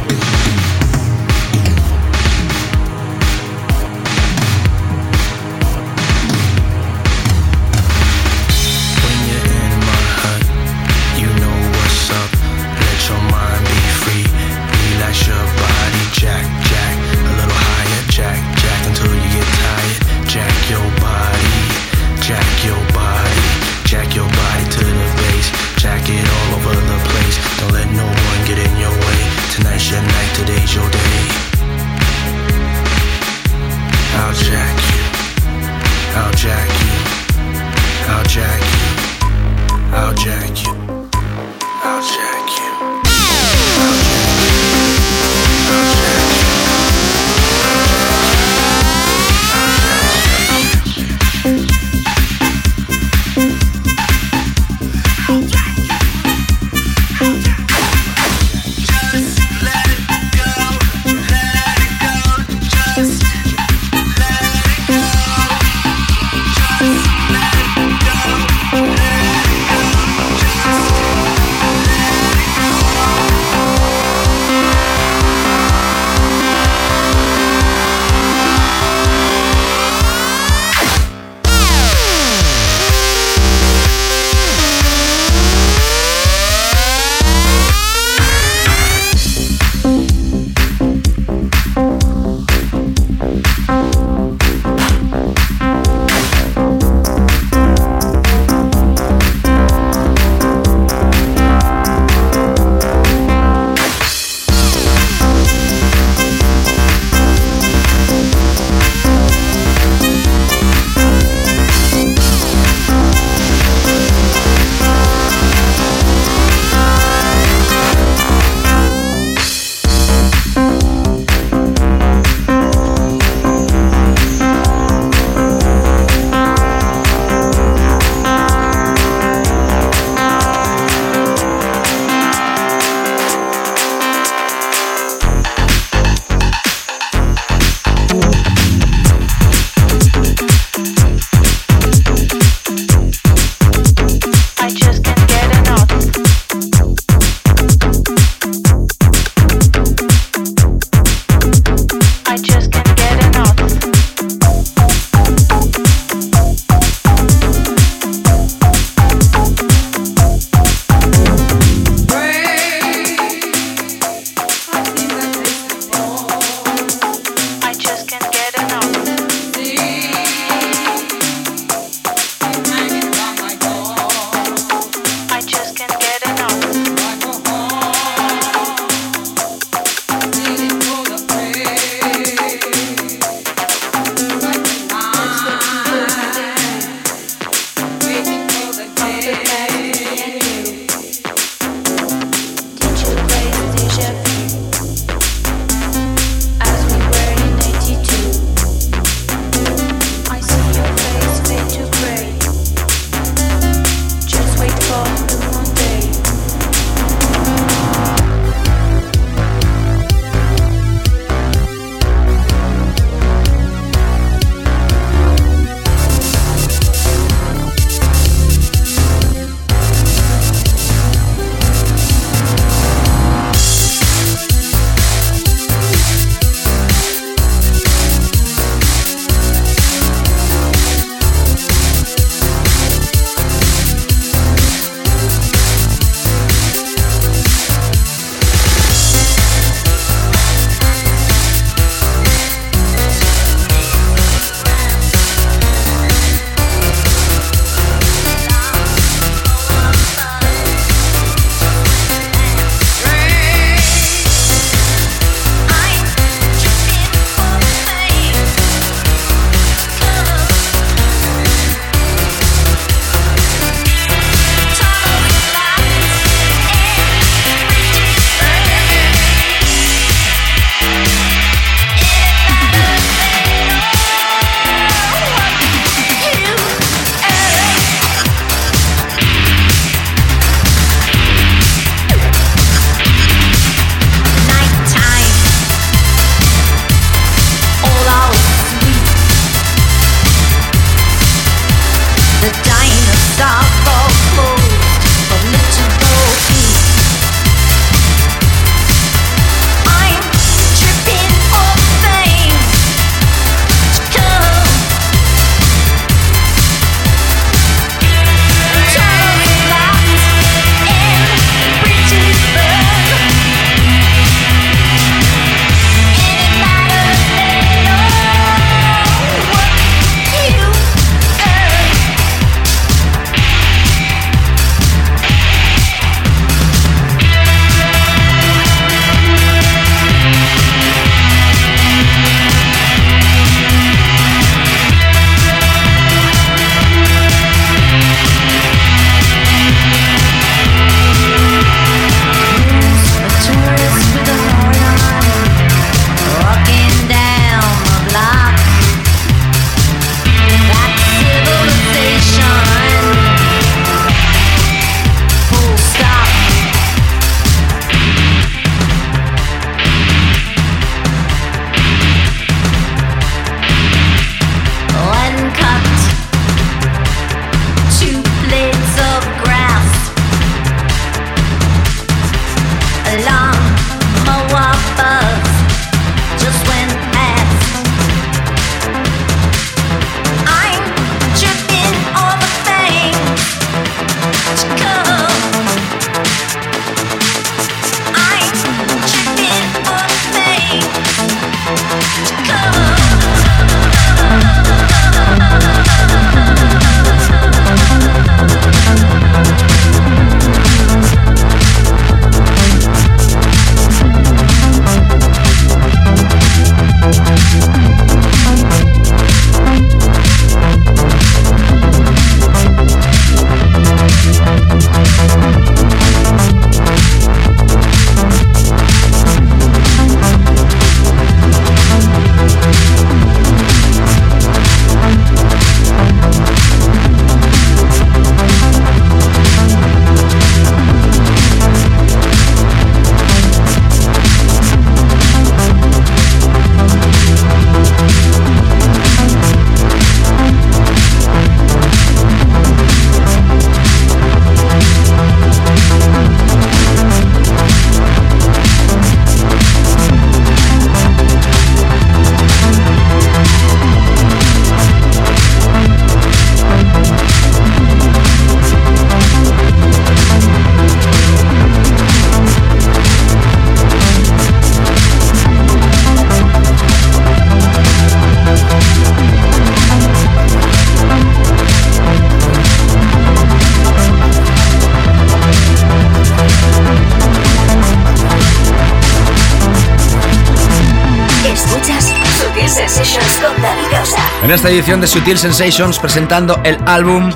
Edición de Sutil Sensations presentando el álbum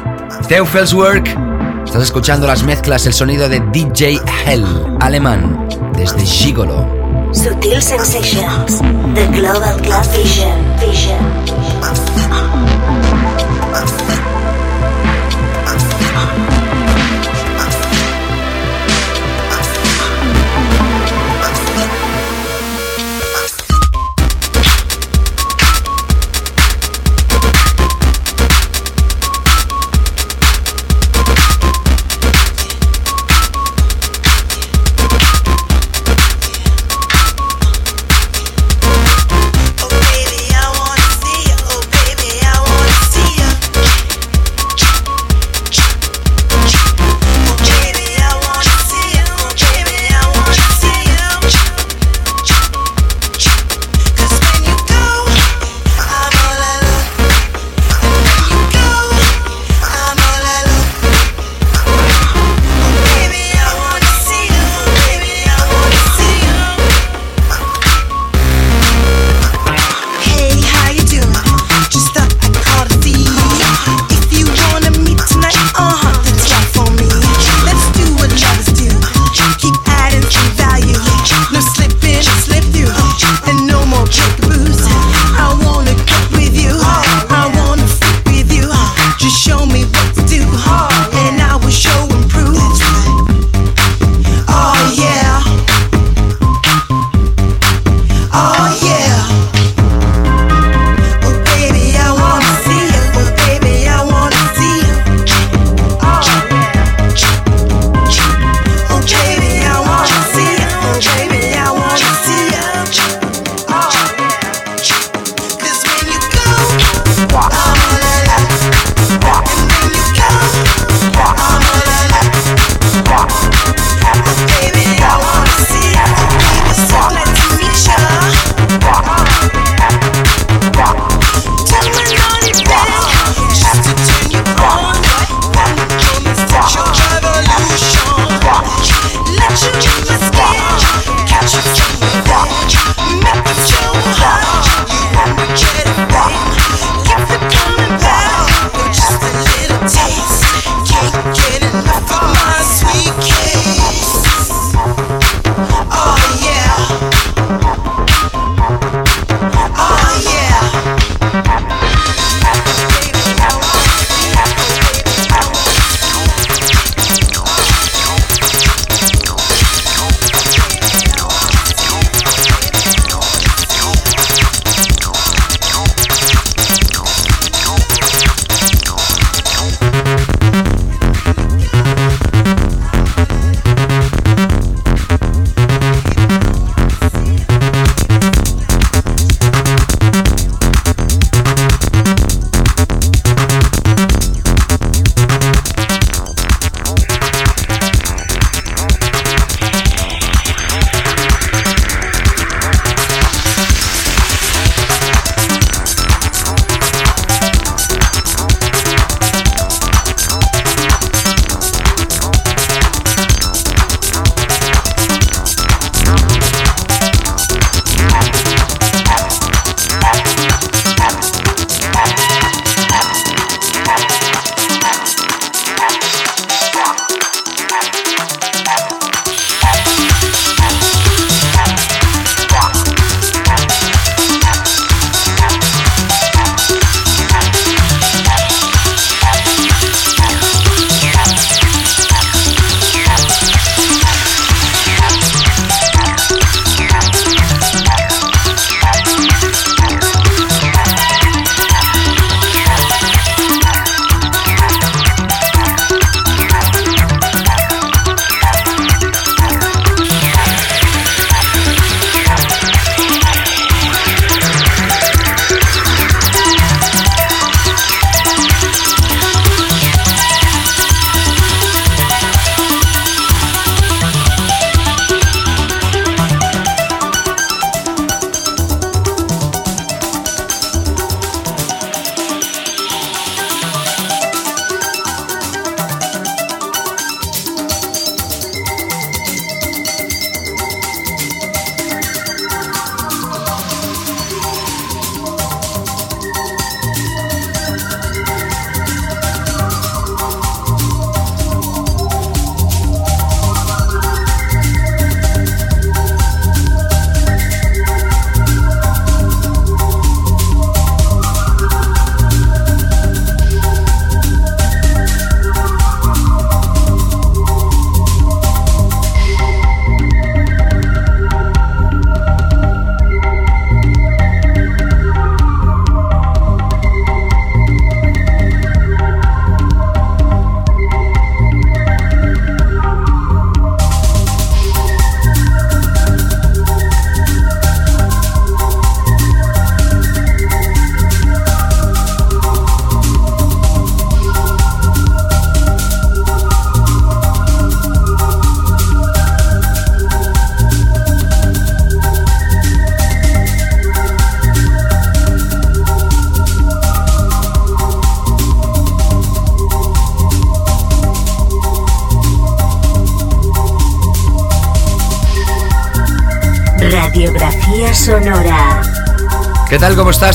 Teufels Work, estás escuchando las mezclas, el sonido de DJ Hell, alemán, desde Gigolo. Sutil Sensations, The Global Club Vision. Vision.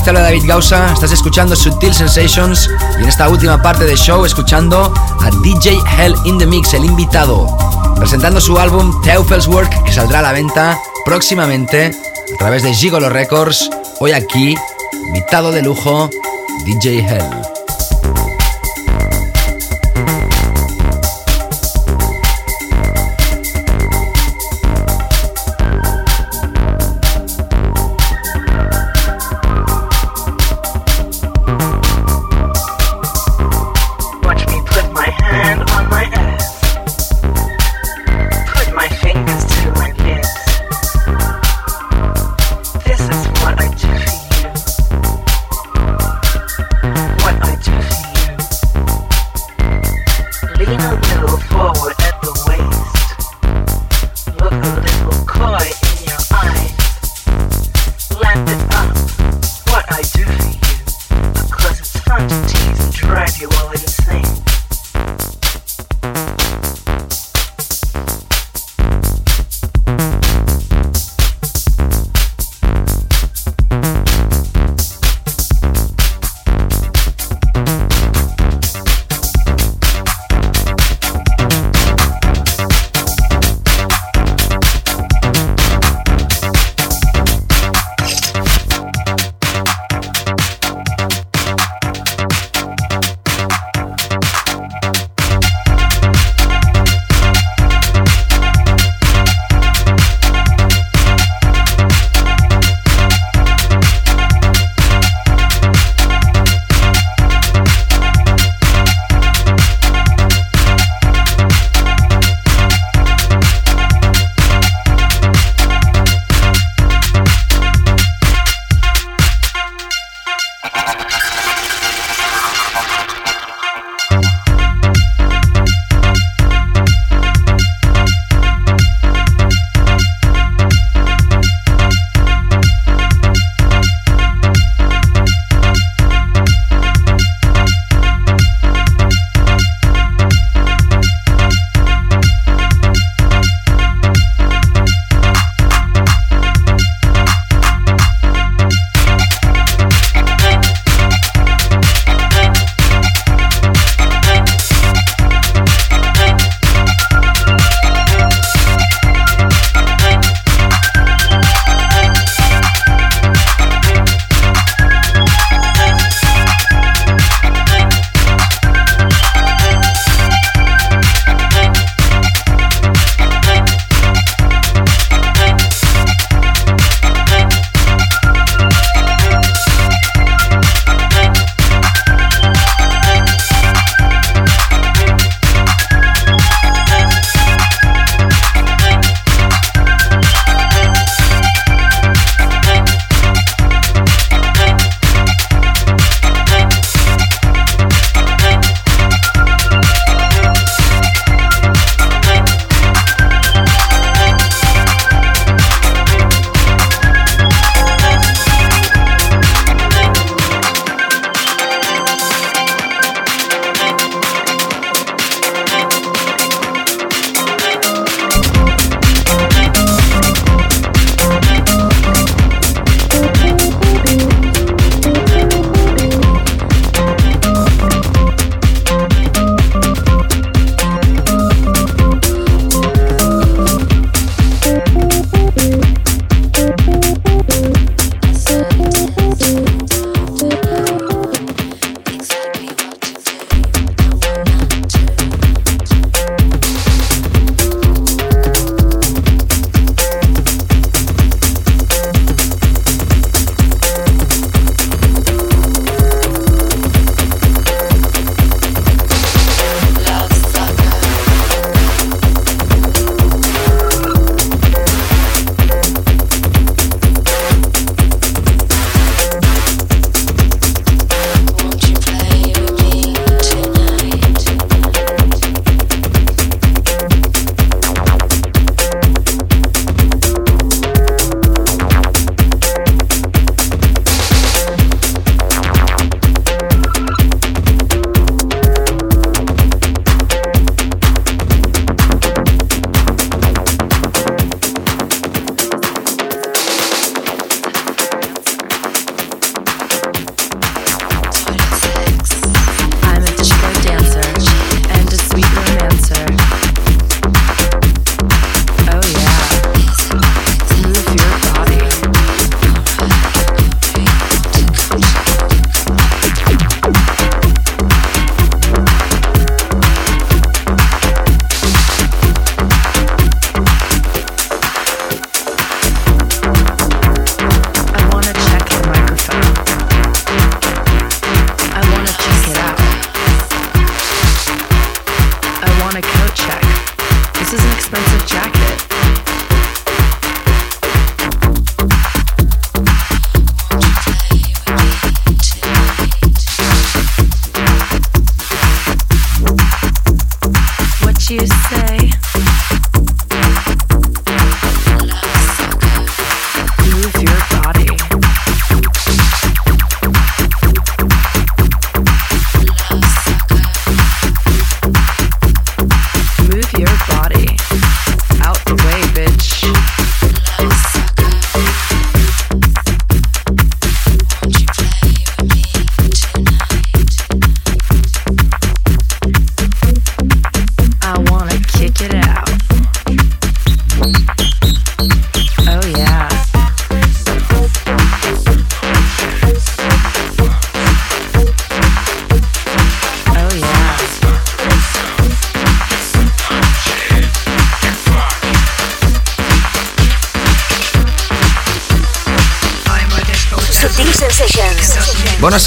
Te David Gausa. Estás escuchando Sutil Sensations y en esta última parte del show escuchando a DJ Hell in the Mix, el invitado, presentando su álbum Teufels Work que saldrá a la venta próximamente a través de Gigolo Records. Hoy aquí, invitado de lujo, DJ Hell.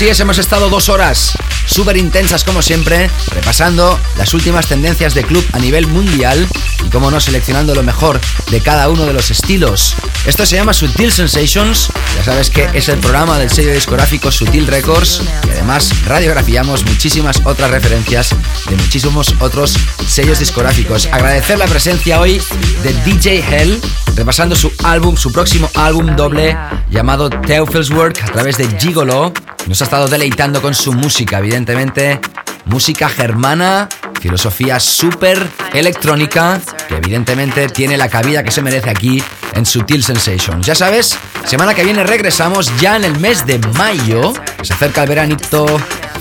Así es, hemos estado dos horas súper intensas como siempre, repasando las últimas tendencias de club a nivel mundial y como no seleccionando lo mejor de cada uno de los estilos. Esto se llama Sutil Sensations, ya sabes que es el programa del sello discográfico Sutil Records y además radiografiamos muchísimas otras referencias de muchísimos otros sellos discográficos. Agradecer la presencia hoy de DJ Hell, repasando su álbum, su próximo álbum doble llamado Teufels Work a través de Gigolo nos ha estado deleitando con su música, evidentemente, música germana, filosofía súper electrónica, que evidentemente tiene la cabida que se merece aquí en Sutil Sensations. Ya sabes, semana que viene regresamos ya en el mes de mayo, se acerca el veranito.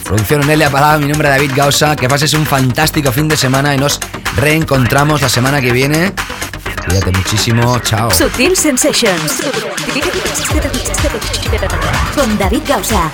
Producción Nelia Palada, mi nombre es David Gausa. Que pases un fantástico fin de semana y nos reencontramos la semana que viene. Cuídate muchísimo, chao. Sutil Sensations con David Gausa.